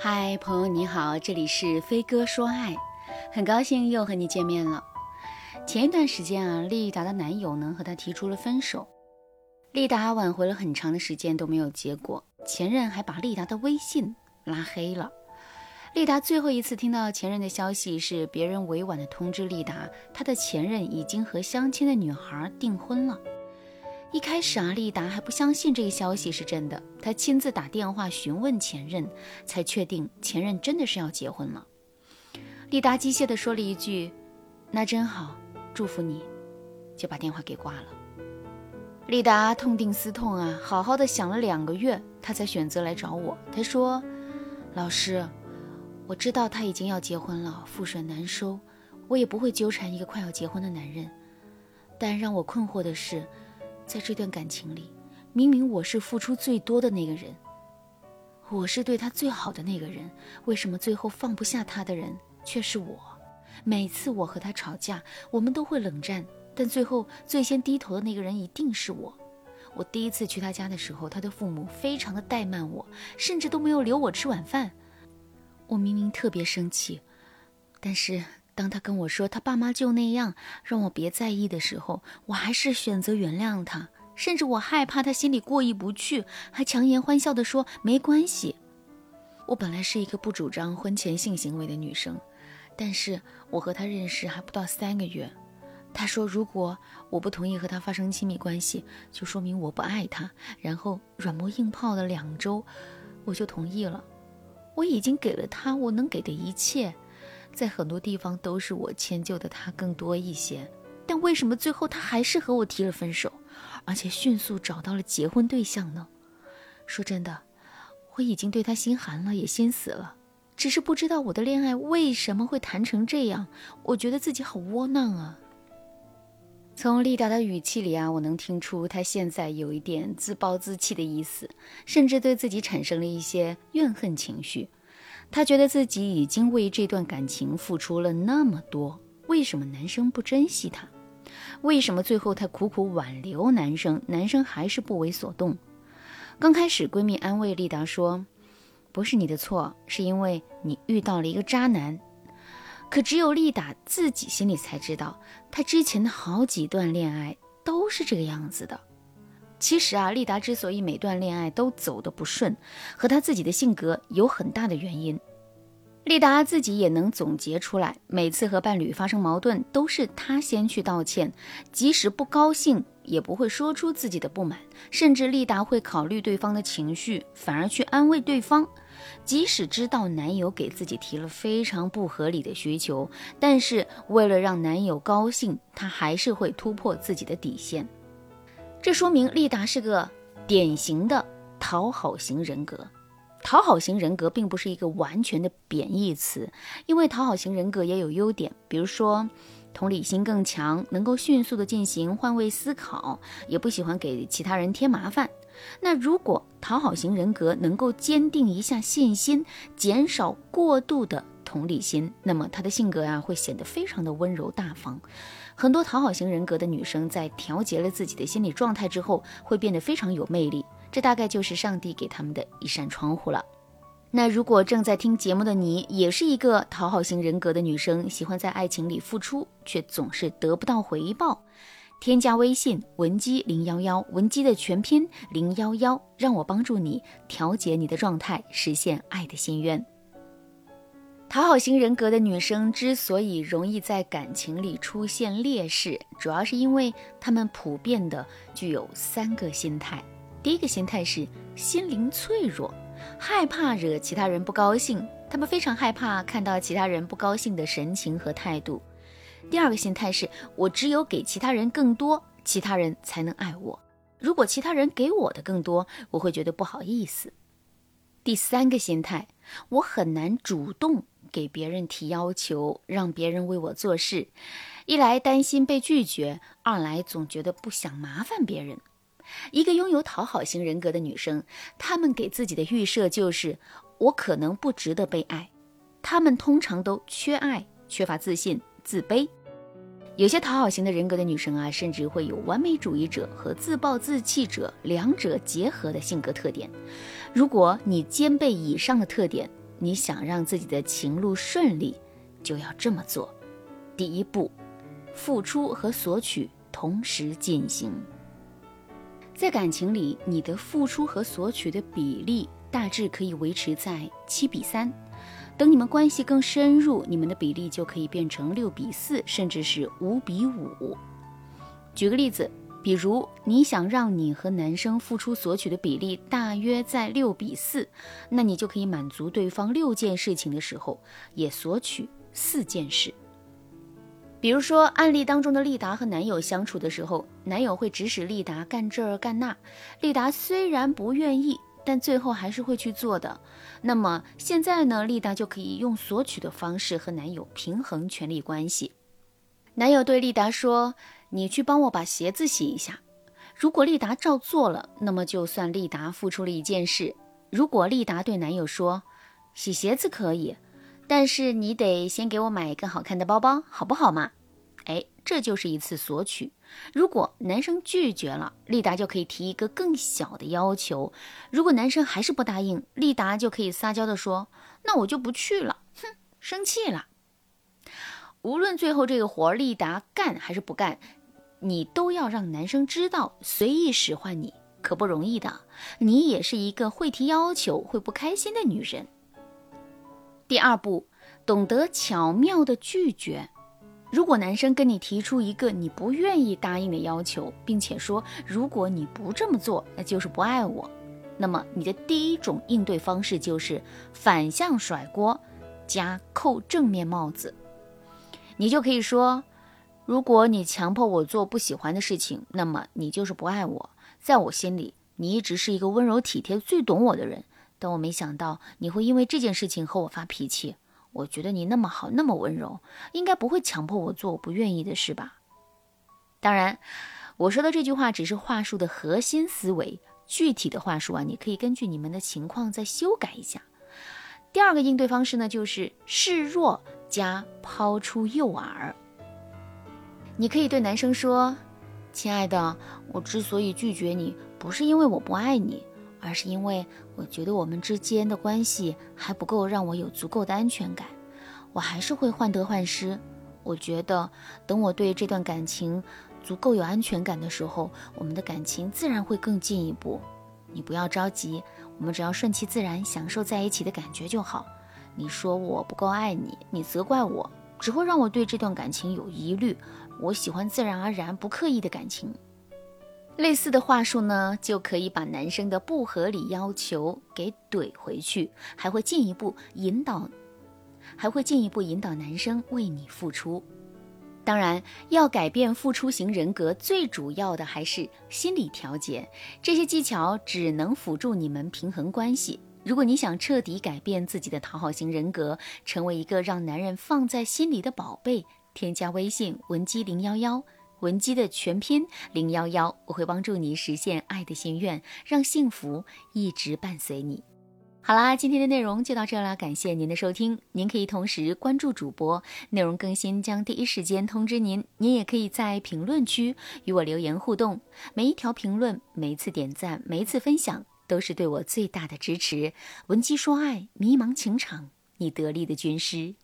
嗨，朋友你好，这里是飞哥说爱，很高兴又和你见面了。前一段时间啊，丽达的男友呢和她提出了分手，丽达挽回了很长的时间都没有结果，前任还把丽达的微信拉黑了。丽达最后一次听到前任的消息是别人委婉的通知丽达，她的前任已经和相亲的女孩订婚了。一开始啊，丽达还不相信这个消息是真的。她亲自打电话询问前任，才确定前任真的是要结婚了。丽达机械地说了一句：“那真好，祝福你。”就把电话给挂了。丽达痛定思痛啊，好好的想了两个月，她才选择来找我。她说：“老师，我知道他已经要结婚了，覆水难收，我也不会纠缠一个快要结婚的男人。但让我困惑的是。”在这段感情里，明明我是付出最多的那个人，我是对他最好的那个人，为什么最后放不下他的人却是我？每次我和他吵架，我们都会冷战，但最后最先低头的那个人一定是我。我第一次去他家的时候，他的父母非常的怠慢我，甚至都没有留我吃晚饭。我明明特别生气，但是。当他跟我说他爸妈就那样，让我别在意的时候，我还是选择原谅他。甚至我害怕他心里过意不去，还强颜欢笑地说没关系。我本来是一个不主张婚前性行为的女生，但是我和他认识还不到三个月，他说如果我不同意和他发生亲密关系，就说明我不爱他。然后软磨硬泡了两周，我就同意了。我已经给了他我能给的一切。在很多地方都是我迁就的他更多一些，但为什么最后他还是和我提了分手，而且迅速找到了结婚对象呢？说真的，我已经对他心寒了，也心死了，只是不知道我的恋爱为什么会谈成这样，我觉得自己好窝囊啊。从丽达的语气里啊，我能听出她现在有一点自暴自弃的意思，甚至对自己产生了一些怨恨情绪。她觉得自己已经为这段感情付出了那么多，为什么男生不珍惜她？为什么最后她苦苦挽留男生，男生还是不为所动？刚开始，闺蜜安慰丽达说：“不是你的错，是因为你遇到了一个渣男。”可只有丽达自己心里才知道，她之前的好几段恋爱都是这个样子的。其实啊，丽达之所以每段恋爱都走得不顺，和她自己的性格有很大的原因。丽达自己也能总结出来，每次和伴侣发生矛盾，都是她先去道歉，即使不高兴，也不会说出自己的不满，甚至丽达会考虑对方的情绪，反而去安慰对方。即使知道男友给自己提了非常不合理的需求，但是为了让男友高兴，她还是会突破自己的底线。这说明丽达是个典型的讨好型人格。讨好型人格并不是一个完全的贬义词，因为讨好型人格也有优点，比如说同理心更强，能够迅速的进行换位思考，也不喜欢给其他人添麻烦。那如果讨好型人格能够坚定一下信心，减少过度的同理心，那么他的性格呀会显得非常的温柔大方。很多讨好型人格的女生在调节了自己的心理状态之后，会变得非常有魅力。这大概就是上帝给他们的一扇窗户了。那如果正在听节目的你，也是一个讨好型人格的女生，喜欢在爱情里付出，却总是得不到回报，添加微信文姬零幺幺，文姬的全拼零幺幺，让我帮助你调节你的状态，实现爱的心愿。讨好型人格的女生之所以容易在感情里出现劣势，主要是因为她们普遍的具有三个心态。第一个心态是心灵脆弱，害怕惹其他人不高兴，她们非常害怕看到其他人不高兴的神情和态度。第二个心态是我只有给其他人更多，其他人才能爱我。如果其他人给我的更多，我会觉得不好意思。第三个心态，我很难主动。给别人提要求，让别人为我做事，一来担心被拒绝，二来总觉得不想麻烦别人。一个拥有讨好型人格的女生，她们给自己的预设就是我可能不值得被爱。她们通常都缺爱、缺乏自信、自卑。有些讨好型的人格的女生啊，甚至会有完美主义者和自暴自弃者两者结合的性格特点。如果你兼备以上的特点，你想让自己的情路顺利，就要这么做。第一步，付出和索取同时进行。在感情里，你的付出和索取的比例大致可以维持在七比三。等你们关系更深入，你们的比例就可以变成六比四，甚至是五比五。举个例子，比如你想让你和男生付出索取的比例大约在六比四，那你就可以满足对方六件事情的时候，也索取四件事。比如说，案例当中的丽达和男友相处的时候，男友会指使丽达干这儿干那，丽达虽然不愿意，但最后还是会去做的。那么现在呢，丽达就可以用索取的方式和男友平衡权力关系。男友对丽达说：“你去帮我把鞋子洗一下。”如果丽达照做了，那么就算丽达付出了一件事。如果丽达对男友说：“洗鞋子可以。”但是你得先给我买一个好看的包包，好不好嘛？哎，这就是一次索取。如果男生拒绝了，丽达就可以提一个更小的要求。如果男生还是不答应，丽达就可以撒娇的说：“那我就不去了。”哼，生气了。无论最后这个活丽达干还是不干，你都要让男生知道，随意使唤你可不容易的。你也是一个会提要求、会不开心的女人。第二步，懂得巧妙的拒绝。如果男生跟你提出一个你不愿意答应的要求，并且说如果你不这么做，那就是不爱我，那么你的第一种应对方式就是反向甩锅加扣正面帽子。你就可以说，如果你强迫我做不喜欢的事情，那么你就是不爱我。在我心里，你一直是一个温柔体贴、最懂我的人。但我没想到你会因为这件事情和我发脾气。我觉得你那么好，那么温柔，应该不会强迫我做我不愿意的事吧？当然，我说的这句话只是话术的核心思维，具体的话术啊，你可以根据你们的情况再修改一下。第二个应对方式呢，就是示弱加抛出诱饵。你可以对男生说：“亲爱的，我之所以拒绝你，不是因为我不爱你。”而是因为我觉得我们之间的关系还不够让我有足够的安全感，我还是会患得患失。我觉得等我对这段感情足够有安全感的时候，我们的感情自然会更进一步。你不要着急，我们只要顺其自然，享受在一起的感觉就好。你说我不够爱你，你责怪我，只会让我对这段感情有疑虑。我喜欢自然而然、不刻意的感情。类似的话术呢，就可以把男生的不合理要求给怼回去，还会进一步引导，还会进一步引导男生为你付出。当然，要改变付出型人格，最主要的还是心理调节。这些技巧只能辅助你们平衡关系。如果你想彻底改变自己的讨好型人格，成为一个让男人放在心里的宝贝，添加微信文姬零幺幺。文姬的全拼零幺幺，我会帮助你实现爱的心愿，让幸福一直伴随你。好啦，今天的内容就到这了，感谢您的收听。您可以同时关注主播，内容更新将第一时间通知您。您也可以在评论区与我留言互动，每一条评论、每一次点赞、每一次分享，都是对我最大的支持。文姬说爱，迷茫情场，你得力的军师。